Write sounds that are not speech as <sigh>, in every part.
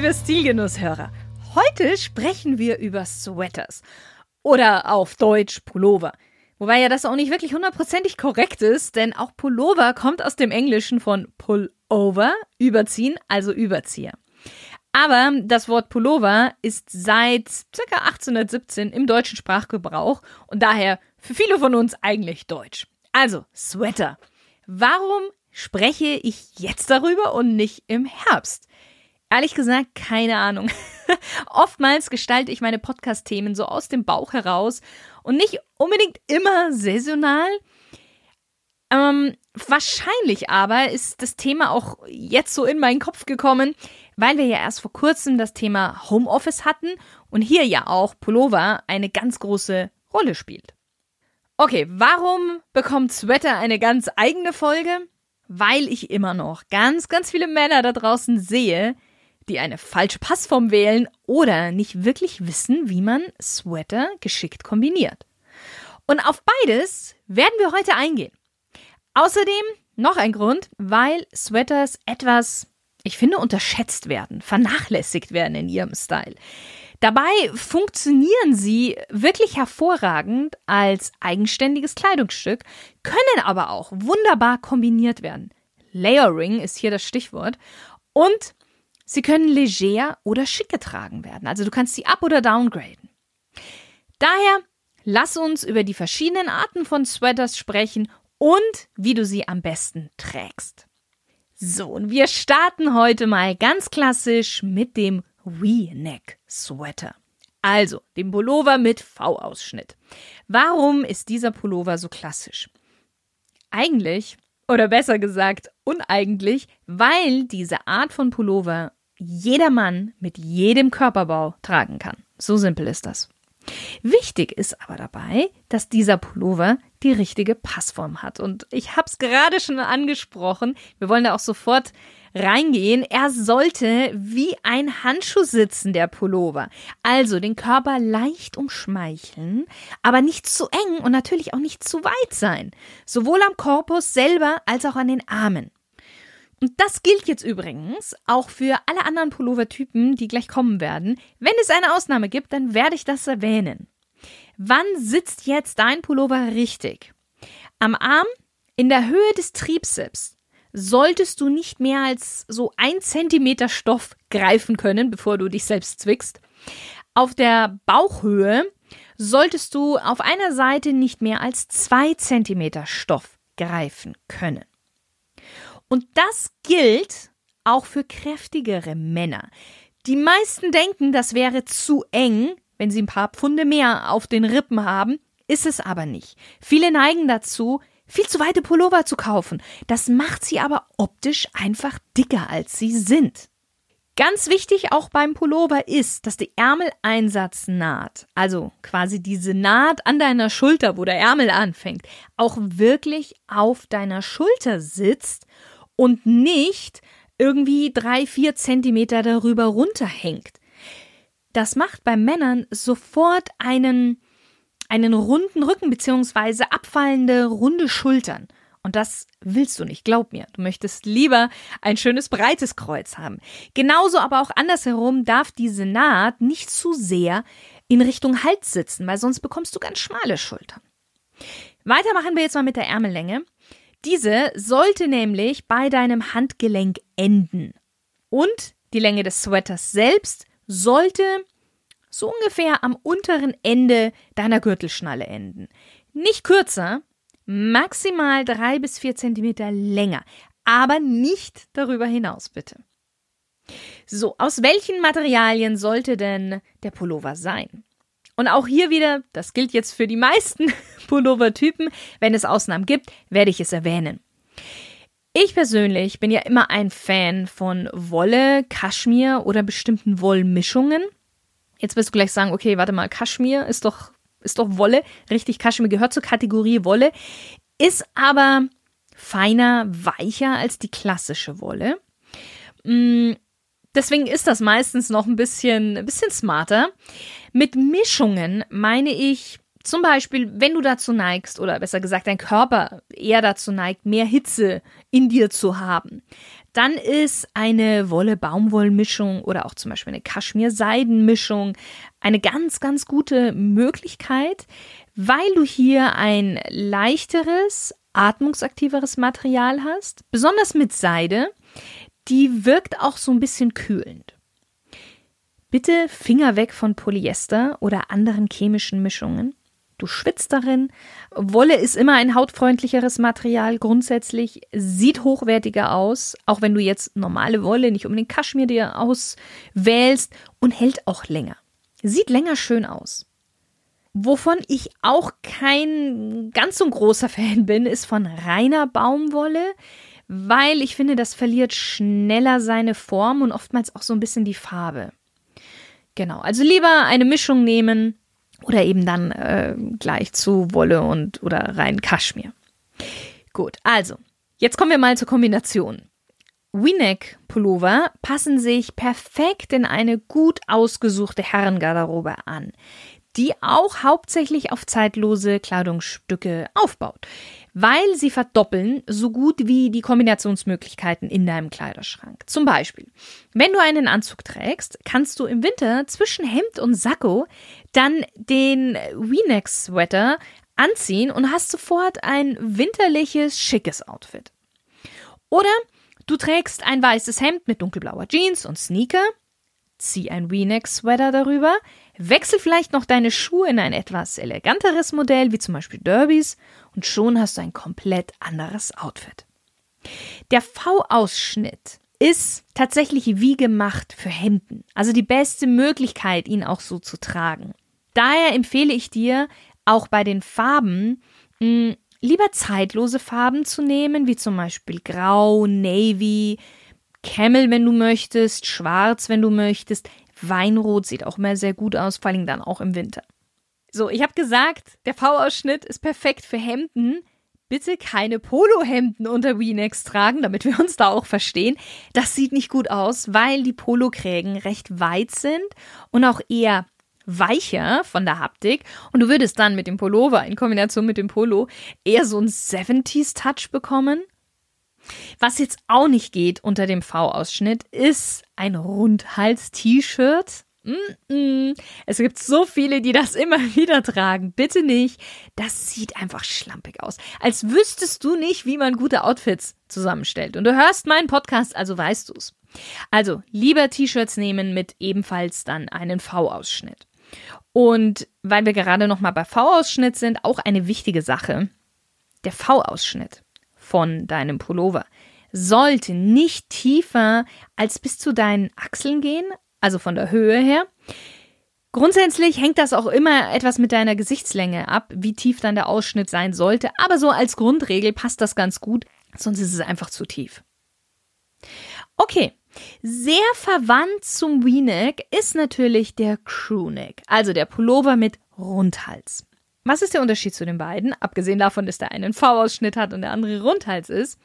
Liebe Stilgenusshörer. Heute sprechen wir über Sweaters oder auf Deutsch Pullover. Wobei ja das auch nicht wirklich hundertprozentig korrekt ist, denn auch Pullover kommt aus dem Englischen von Pullover, überziehen, also Überzieher. Aber das Wort Pullover ist seit ca. 1817 im deutschen Sprachgebrauch und daher für viele von uns eigentlich deutsch. Also, Sweater. Warum spreche ich jetzt darüber und nicht im Herbst? Ehrlich gesagt, keine Ahnung. <laughs> Oftmals gestalte ich meine Podcast-Themen so aus dem Bauch heraus und nicht unbedingt immer saisonal. Ähm, wahrscheinlich aber ist das Thema auch jetzt so in meinen Kopf gekommen, weil wir ja erst vor kurzem das Thema Homeoffice hatten und hier ja auch Pullover eine ganz große Rolle spielt. Okay, warum bekommt Sweater eine ganz eigene Folge? Weil ich immer noch ganz, ganz viele Männer da draußen sehe, die eine falsche Passform wählen oder nicht wirklich wissen, wie man Sweater geschickt kombiniert. Und auf beides werden wir heute eingehen. Außerdem noch ein Grund, weil Sweaters etwas, ich finde, unterschätzt werden, vernachlässigt werden in ihrem Style. Dabei funktionieren sie wirklich hervorragend als eigenständiges Kleidungsstück, können aber auch wunderbar kombiniert werden. Layering ist hier das Stichwort. Und Sie können leger oder schick getragen werden. Also du kannst sie up- oder downgraden. Daher lass uns über die verschiedenen Arten von Sweaters sprechen und wie du sie am besten trägst. So, und wir starten heute mal ganz klassisch mit dem V-Neck Sweater. Also, dem Pullover mit V-Ausschnitt. Warum ist dieser Pullover so klassisch? Eigentlich, oder besser gesagt, uneigentlich, weil diese Art von Pullover jeder Mann mit jedem Körperbau tragen kann. So simpel ist das. Wichtig ist aber dabei, dass dieser Pullover die richtige Passform hat. Und ich habe es gerade schon angesprochen. Wir wollen da auch sofort reingehen. Er sollte wie ein Handschuh sitzen, der Pullover. Also den Körper leicht umschmeicheln, aber nicht zu eng und natürlich auch nicht zu weit sein. Sowohl am Korpus selber als auch an den Armen. Und das gilt jetzt übrigens auch für alle anderen Pullovertypen, die gleich kommen werden. Wenn es eine Ausnahme gibt, dann werde ich das erwähnen. Wann sitzt jetzt dein Pullover richtig? Am Arm, in der Höhe des Triebsips, solltest du nicht mehr als so ein Zentimeter Stoff greifen können, bevor du dich selbst zwickst. Auf der Bauchhöhe solltest du auf einer Seite nicht mehr als zwei Zentimeter Stoff greifen können. Und das gilt auch für kräftigere Männer. Die meisten denken, das wäre zu eng, wenn sie ein paar Pfunde mehr auf den Rippen haben, ist es aber nicht. Viele neigen dazu, viel zu weite Pullover zu kaufen. Das macht sie aber optisch einfach dicker, als sie sind. Ganz wichtig auch beim Pullover ist, dass die Ärmeleinsatznaht, also quasi diese Naht an deiner Schulter, wo der Ärmel anfängt, auch wirklich auf deiner Schulter sitzt und nicht irgendwie drei, vier Zentimeter darüber runterhängt. Das macht bei Männern sofort einen, einen runden Rücken beziehungsweise abfallende runde Schultern. Und das willst du nicht, glaub mir. Du möchtest lieber ein schönes breites Kreuz haben. Genauso aber auch andersherum darf diese Naht nicht zu sehr in Richtung Hals sitzen, weil sonst bekommst du ganz schmale Schultern. Weiter machen wir jetzt mal mit der Ärmellänge. Diese sollte nämlich bei deinem Handgelenk enden. Und die Länge des Sweaters selbst sollte so ungefähr am unteren Ende deiner Gürtelschnalle enden. Nicht kürzer, maximal drei bis vier Zentimeter länger, aber nicht darüber hinaus, bitte. So, aus welchen Materialien sollte denn der Pullover sein? Und auch hier wieder, das gilt jetzt für die meisten <laughs> Pullover-Typen, wenn es Ausnahmen gibt, werde ich es erwähnen. Ich persönlich bin ja immer ein Fan von Wolle, Kaschmir oder bestimmten Wollmischungen. Jetzt wirst du gleich sagen, okay, warte mal, Kaschmir ist doch, ist doch Wolle. Richtig, Kaschmir gehört zur Kategorie Wolle, ist aber feiner, weicher als die klassische Wolle. Deswegen ist das meistens noch ein bisschen, ein bisschen smarter. Mit Mischungen meine ich zum Beispiel, wenn du dazu neigst, oder besser gesagt, dein Körper eher dazu neigt, mehr Hitze in dir zu haben, dann ist eine Wolle-Baumwoll-Mischung oder auch zum Beispiel eine Kaschmir-Seiden-Mischung eine ganz, ganz gute Möglichkeit, weil du hier ein leichteres, atmungsaktiveres Material hast, besonders mit Seide, die wirkt auch so ein bisschen kühlend. Bitte Finger weg von Polyester oder anderen chemischen Mischungen. Du schwitzt darin. Wolle ist immer ein hautfreundlicheres Material grundsätzlich, sieht hochwertiger aus, auch wenn du jetzt normale Wolle, nicht unbedingt Kaschmir dir auswählst und hält auch länger. Sieht länger schön aus. Wovon ich auch kein ganz so großer <laughs> Fan bin, ist von reiner Baumwolle, weil ich finde, das verliert schneller seine Form und oftmals auch so ein bisschen die Farbe. Genau, also lieber eine Mischung nehmen oder eben dann äh, gleich zu Wolle und oder rein Kaschmir. Gut, also, jetzt kommen wir mal zur Kombination. V-Neck-Pullover passen sich perfekt in eine gut ausgesuchte Herrengarderobe an, die auch hauptsächlich auf zeitlose Kleidungsstücke aufbaut weil sie verdoppeln so gut wie die Kombinationsmöglichkeiten in deinem Kleiderschrank. Zum Beispiel, wenn du einen Anzug trägst, kannst du im Winter zwischen Hemd und Sakko dann den V-Neck-Sweater anziehen und hast sofort ein winterliches, schickes Outfit. Oder du trägst ein weißes Hemd mit dunkelblauer Jeans und Sneaker, zieh ein V-Neck-Sweater darüber, wechsel vielleicht noch deine Schuhe in ein etwas eleganteres Modell, wie zum Beispiel Derbys, und schon hast du ein komplett anderes Outfit. Der V-Ausschnitt ist tatsächlich wie gemacht für Hemden, also die beste Möglichkeit, ihn auch so zu tragen. Daher empfehle ich dir, auch bei den Farben mh, hm, lieber zeitlose Farben zu nehmen, wie zum Beispiel Grau, Navy, Camel, wenn du möchtest, Schwarz, wenn du möchtest. Weinrot sieht auch immer sehr gut aus, vor allem dann auch im Winter. So, ich habe gesagt, der V-Ausschnitt ist perfekt für Hemden. Bitte keine Polohemden unter V-Necks tragen, damit wir uns da auch verstehen. Das sieht nicht gut aus, weil die Polokrägen recht weit sind und auch eher weicher von der Haptik und du würdest dann mit dem Pullover in Kombination mit dem Polo eher so einen 70s Touch bekommen. Was jetzt auch nicht geht unter dem V-Ausschnitt ist ein Rundhals-T-Shirt. Mm -mm. Es gibt so viele, die das immer <laughs> wieder tragen. Bitte nicht. Das sieht einfach schlampig aus. Als wüsstest du nicht, wie man gute Outfits zusammenstellt. Und du hörst meinen Podcast, also weißt du's. Also lieber T-Shirts nehmen mit ebenfalls dann einen V-Ausschnitt. Und weil wir gerade noch mal bei V-Ausschnitt sind, auch eine wichtige Sache. Der V-Ausschnitt von deinem Pullover sollte nicht tiefer als bis zu deinen Achseln gehen, also von der Höhe her. Grundsätzlich hängt das auch immer etwas mit deiner Gesichtslänge ab, wie tief dann der Ausschnitt sein sollte, aber so als Grundregel passt das ganz gut, sonst ist es einfach zu tief. Okay, sehr verwandt zum V-Neck ist natürlich der Crewneck, also der Pullover mit Rundhals. Was ist der Unterschied zu den beiden? Abgesehen davon, dass der eine einen V-Ausschnitt hat und der andere Rundhals ist.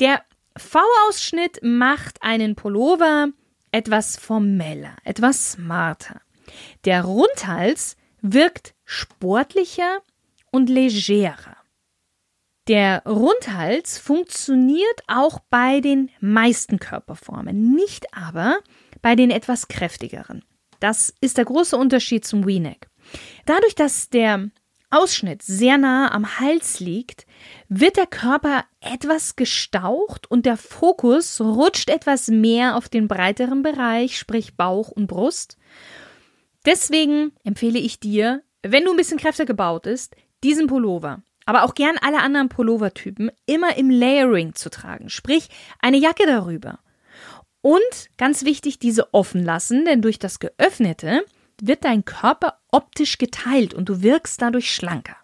Der V-Ausschnitt macht einen Pullover etwas formeller, etwas smarter. Der Rundhals wirkt sportlicher und legerer. Der Rundhals funktioniert auch bei den meisten Körperformen, nicht aber bei den etwas kräftigeren. Das ist der große Unterschied zum V-Neck. Dadurch, dass der Ausschnitt sehr nah am Hals liegt, wird der Körper etwas gestaucht und der Fokus rutscht etwas mehr auf den breiteren Bereich, sprich Bauch und Brust. Deswegen empfehle ich dir, wenn du ein bisschen kräftiger gebaut bist, diesen Pullover, aber auch gern alle anderen Pullovertypen immer im Layering zu tragen, sprich eine Jacke darüber. Und ganz wichtig, diese offen lassen, denn durch das Geöffnete wird dein Körper optisch geteilt und du wirkst dadurch schlanker.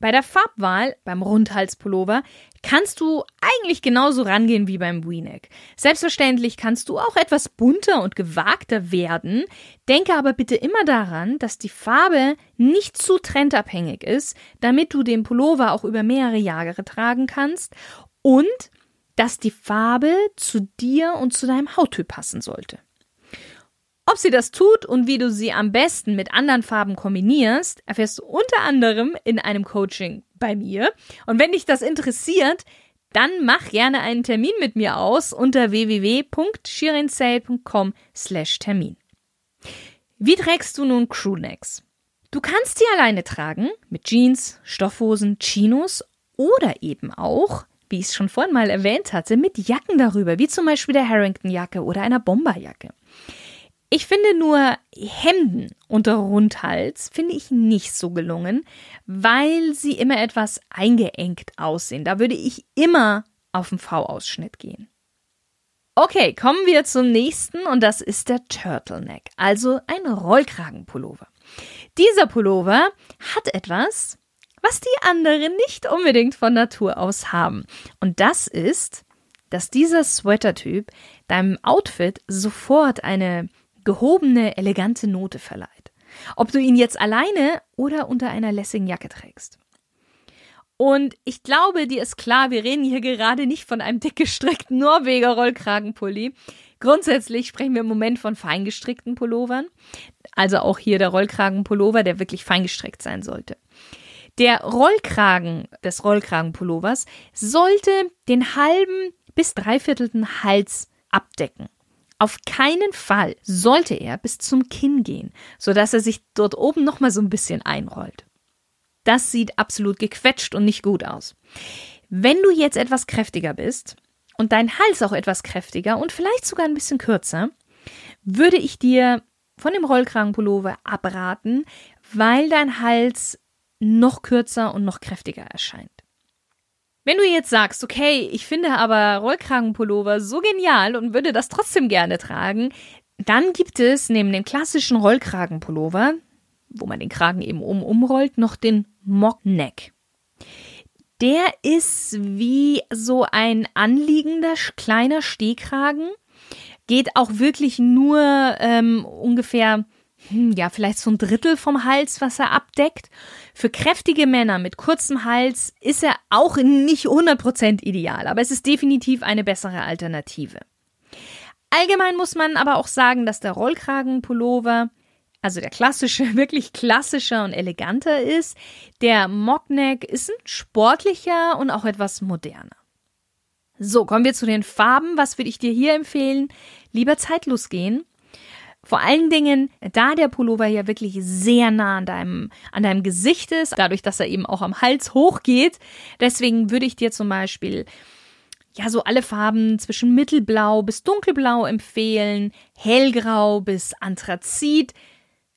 Bei der Farbwahl beim Rundhalspullover kannst du eigentlich genauso rangehen wie beim V-Neck. Selbstverständlich kannst du auch etwas bunter und gewagter werden. Denke aber bitte immer daran, dass die Farbe nicht zu trendabhängig ist, damit du den Pullover auch über mehrere Jahre tragen kannst und dass die Farbe zu dir und zu deinem Hauttyp passen sollte. Ob sie das tut und wie du sie am besten mit anderen Farben kombinierst, erfährst du unter anderem in einem Coaching bei mir. Und wenn dich das interessiert, dann mach gerne einen Termin mit mir aus unter www.shirinsale.com slash Termin. Wie trägst du nun Crewnecks? Du kannst sie alleine tragen, mit Jeans, Stoffhosen, Chinos oder eben auch, wie ich es schon vorhin mal erwähnt hatte, mit Jacken darüber, wie zum Beispiel der Harrington-Jacke oder einer Bomberjacke. Ich finde nur Hemden unter Rundhals finde ich nicht so gelungen, weil sie immer etwas eingeengt aussehen. Da würde ich immer auf den V-Ausschnitt gehen. Okay, kommen wir zum nächsten und das ist der Turtleneck, also ein Rollkragenpullover. Dieser Pullover hat etwas, was die anderen nicht unbedingt von Natur aus haben. Und das ist, dass dieser Sweater-Typ deinem Outfit sofort eine gehobene, elegante Note verleiht. Ob du ihn jetzt alleine oder unter einer lässigen Jacke trägst. Und ich glaube, dir ist klar, wir reden hier gerade nicht von einem dick gestrickten Norweger Rollkragenpulli. Grundsätzlich sprechen wir im Moment von feingestrickten Pullovern. Also auch hier der Rollkragenpullover, der wirklich feingestrickt sein sollte. Der Rollkragen des Rollkragenpullovers sollte den halben bis dreiviertelten Hals abdecken. Auf keinen Fall sollte er bis zum Kinn gehen, sodass er sich dort oben nochmal so ein bisschen einrollt. Das sieht absolut gequetscht und nicht gut aus. Wenn du jetzt etwas kräftiger bist und dein Hals auch etwas kräftiger und vielleicht sogar ein bisschen kürzer, würde ich dir von dem Rollkragenpullover abraten, weil dein Hals noch kürzer und noch kräftiger erscheint. Wenn du jetzt sagst, okay, ich finde aber Rollkragenpullover so genial und würde das trotzdem gerne tragen, dann gibt es neben dem klassischen Rollkragenpullover, wo man den Kragen eben um umrollt, noch den Mockneck. Der ist wie so ein anliegender kleiner Stehkragen, geht auch wirklich nur ähm, ungefähr hm, ja, vielleicht so ein Drittel vom Hals, was er abdeckt. Für kräftige Männer mit kurzem Hals ist er auch nicht 100% ideal, aber es ist definitiv eine bessere Alternative. Allgemein muss man aber auch sagen, dass der Rollkragenpullover, also der klassische, <laughs> wirklich klassischer und eleganter ist. Der Mockneck ist ein sportlicher und auch etwas moderner. So, kommen wir zu den Farben. Was würde ich dir hier empfehlen? Lieber zeitlos gehen vor allen Dingen, da der Pullover ja wirklich sehr nah an deinem, an deinem Gesicht ist, dadurch, dass er eben auch am Hals hochgeht. Deswegen würde ich dir zum Beispiel ja, so alle Farben zwischen mittelblau bis dunkelblau empfehlen, hellgrau bis anthrazit,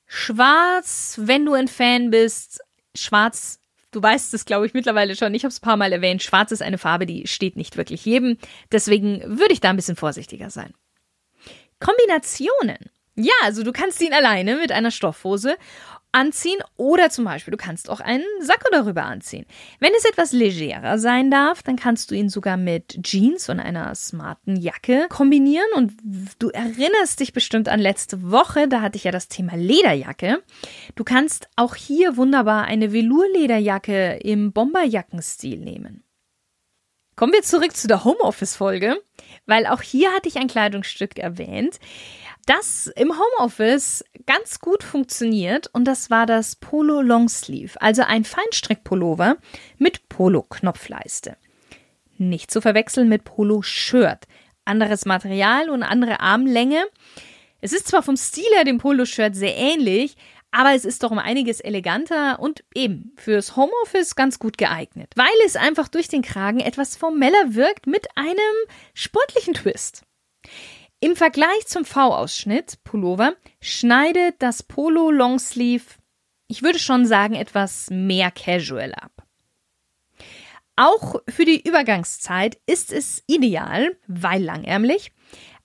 schwarz, wenn du ein Fan bist, schwarz Du weißt es, glaube ich, mittlerweile schon. Ich habe es ein paar Mal erwähnt. Schwarz ist eine Farbe, die steht nicht wirklich jedem. Deswegen würde ich da ein bisschen vorsichtiger sein. Kombinationen. Ja, also du kannst ihn alleine mit einer Stoffhose anziehen oder zum Beispiel du kannst auch einen Sakko darüber anziehen. Wenn es etwas legerer sein darf, dann kannst du ihn sogar mit Jeans und einer smarten Jacke kombinieren und du erinnerst dich bestimmt an letzte Woche, da hatte ich ja das Thema Lederjacke. Du kannst auch hier wunderbar eine Velour-Lederjacke im Bomberjackenstil nehmen. Kommen wir zurück zu der Homeoffice-Folge, weil auch hier hatte ich ein Kleidungsstück erwähnt das im Homeoffice ganz gut funktioniert und das war das Polo Longsleeve, also ein Feinstrickpullover mit Polo-Knopfleiste. Nicht zu verwechseln mit Polo Shirt. Anderes Material und andere Armlänge. Es ist zwar vom Stil her dem Polo-Shirt sehr ähnlich, aber es ist doch um einiges eleganter und eben fürs Homeoffice ganz gut geeignet, weil es einfach durch den Kragen etwas formeller wirkt mit einem sportlichen Twist. Im Vergleich zum V-Ausschnitt Pullover schneidet das Polo Longsleeve, ich würde schon sagen, etwas mehr casual ab. Auch für die Übergangszeit ist es ideal, weil langärmlich,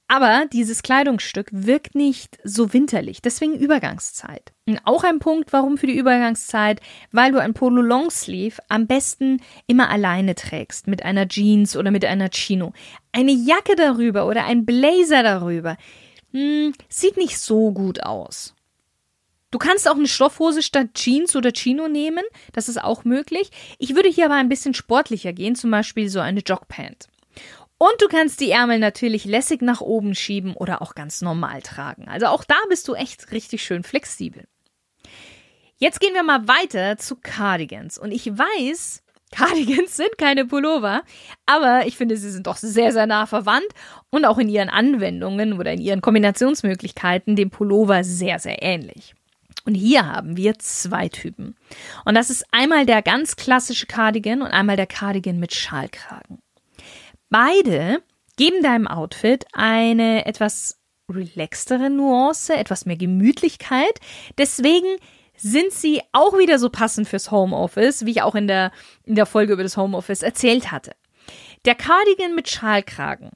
Aber dieses Kleidungsstück wirkt nicht so winterlich, deswegen Übergangszeit. Und auch ein Punkt, warum für die Übergangszeit, weil du ein Polo Longsleeve am besten immer alleine trägst, mit einer Jeans oder mit einer Chino. Eine Jacke darüber oder ein Blazer darüber, hm, sieht nicht so gut aus. Du kannst auch eine Stoffhose statt Jeans oder Chino nehmen, das ist auch möglich. Ich würde hier aber ein bisschen sportlicher gehen, zum Beispiel so eine Jogpant. Und du kannst die Ärmel natürlich lässig nach oben schieben oder auch ganz normal tragen. Also auch da bist du echt richtig schön flexibel. Jetzt gehen wir mal weiter zu Cardigans. Und ich weiß, <laughs> Cardigans sind keine Pullover, aber ich finde, sie sind doch sehr, sehr nah verwandt und auch in ihren Anwendungen oder in ihren Kombinationsmöglichkeiten dem Pullover sehr, sehr ähnlich. Und hier haben wir zwei Typen. Und das ist einmal der ganz klassische Cardigan und einmal der Cardigan mit Schalkragen. Beide geben deinem Outfit eine etwas relaxtere Nuance, etwas mehr Gemütlichkeit. Deswegen sind sie auch wieder so passend fürs Homeoffice, wie ich auch in der, in der Folge über das Homeoffice erzählt hatte. Der Cardigan mit Schalkragen,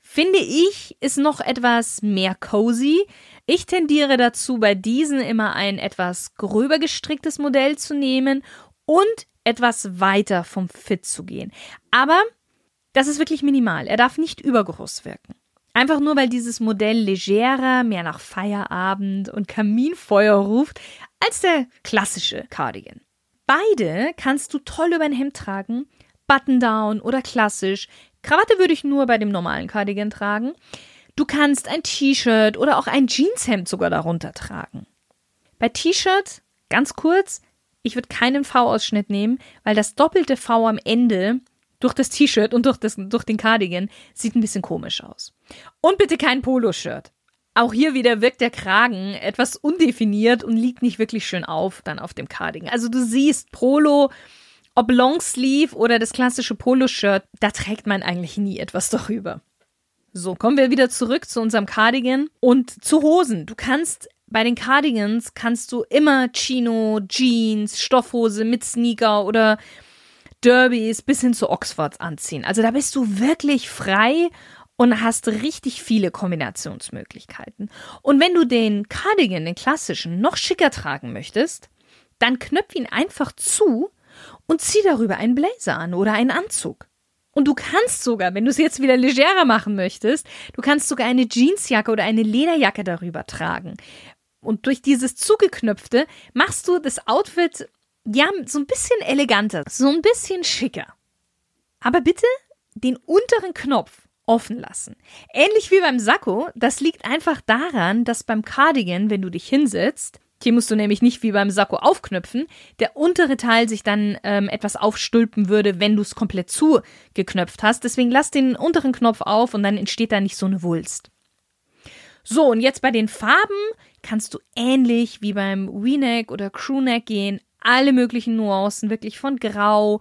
finde ich, ist noch etwas mehr cozy. Ich tendiere dazu, bei diesen immer ein etwas gröber gestricktes Modell zu nehmen und etwas weiter vom Fit zu gehen. Aber das ist wirklich minimal. Er darf nicht übergroß wirken. Einfach nur, weil dieses Modell legerer, mehr nach Feierabend und Kaminfeuer ruft, als der klassische Cardigan. Beide kannst du toll über ein Hemd tragen, Button-down oder klassisch. Krawatte würde ich nur bei dem normalen Cardigan tragen. Du kannst ein T-Shirt oder auch ein Jeanshemd sogar darunter tragen. Bei T-Shirt, ganz kurz, ich würde keinen V-Ausschnitt nehmen, weil das doppelte V am Ende durch das T-Shirt und durch, das, durch den Cardigan sieht ein bisschen komisch aus. Und bitte kein Poloshirt. Auch hier wieder wirkt der Kragen etwas undefiniert und liegt nicht wirklich schön auf dann auf dem Cardigan. Also du siehst Polo, ob Longsleeve oder das klassische Poloshirt, da trägt man eigentlich nie etwas darüber. So, kommen wir wieder zurück zu unserem Cardigan und zu Hosen. Du kannst bei den Cardigans kannst du immer Chino, Jeans, Stoffhose mit Sneaker oder Derbys bis hin zu Oxfords anziehen. Also da bist du wirklich frei und hast richtig viele Kombinationsmöglichkeiten. Und wenn du den Cardigan, den klassischen, noch schicker tragen möchtest, dann knöpf ihn einfach zu und zieh darüber einen Blazer an oder einen Anzug. Und du kannst sogar, wenn du es jetzt wieder legerer machen möchtest, du kannst sogar eine Jeansjacke oder eine Lederjacke darüber tragen. Und durch dieses Zugeknöpfte machst du das Outfit ja, so ein bisschen eleganter, so ein bisschen schicker. Aber bitte den unteren Knopf offen lassen. Ähnlich wie beim Sakko, das liegt einfach daran, dass beim Cardigan, wenn du dich hinsetzt, hier musst du nämlich nicht wie beim Sakko aufknöpfen, der untere Teil sich dann ähm, etwas aufstülpen würde, wenn du es komplett zugeknöpft hast. Deswegen lass den unteren Knopf auf und dann entsteht da nicht so eine Wulst. So, und jetzt bei den Farben kannst du ähnlich wie beim V-Neck oder Crewneck gehen, alle möglichen Nuancen, wirklich von Grau,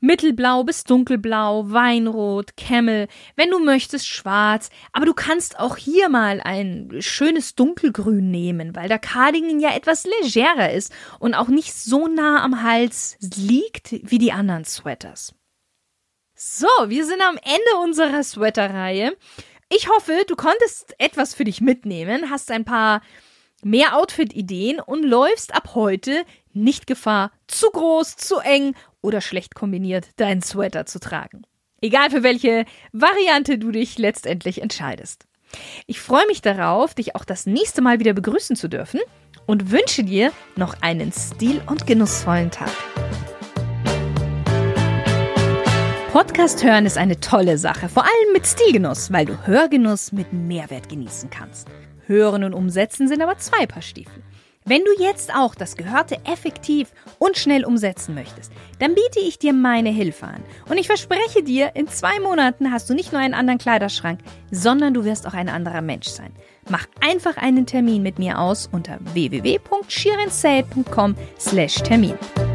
Mittelblau bis Dunkelblau, Weinrot, Camel, wenn du möchtest schwarz, aber du kannst auch hier mal ein schönes Dunkelgrün nehmen, weil der Cardigan ja etwas legerer ist und auch nicht so nah am Hals liegt wie die anderen Sweaters. So, wir sind am Ende unserer Sweaterreihe. Ich hoffe, du konntest etwas für dich mitnehmen, hast ein paar mehr Outfit-Ideen und läufst ab heute nicht Gefahr, zu groß, zu eng oder schlecht kombiniert deinen Sweater zu tragen. Egal für welche Variante du dich letztendlich entscheidest. Ich freue mich darauf, dich auch das nächste Mal wieder begrüßen zu dürfen und wünsche dir noch einen stil- und genussvollen Tag. Podcast hören ist eine tolle Sache, vor allem mit Stilgenuss, weil du Hörgenuss mit Mehrwert genießen kannst. Hören und Umsetzen sind aber zwei Paar Stiefel. Wenn du jetzt auch das Gehörte effektiv und schnell umsetzen möchtest, dann biete ich dir meine Hilfe an. Und ich verspreche dir, in zwei Monaten hast du nicht nur einen anderen Kleiderschrank, sondern du wirst auch ein anderer Mensch sein. Mach einfach einen Termin mit mir aus unter www.shirensale.com/termin.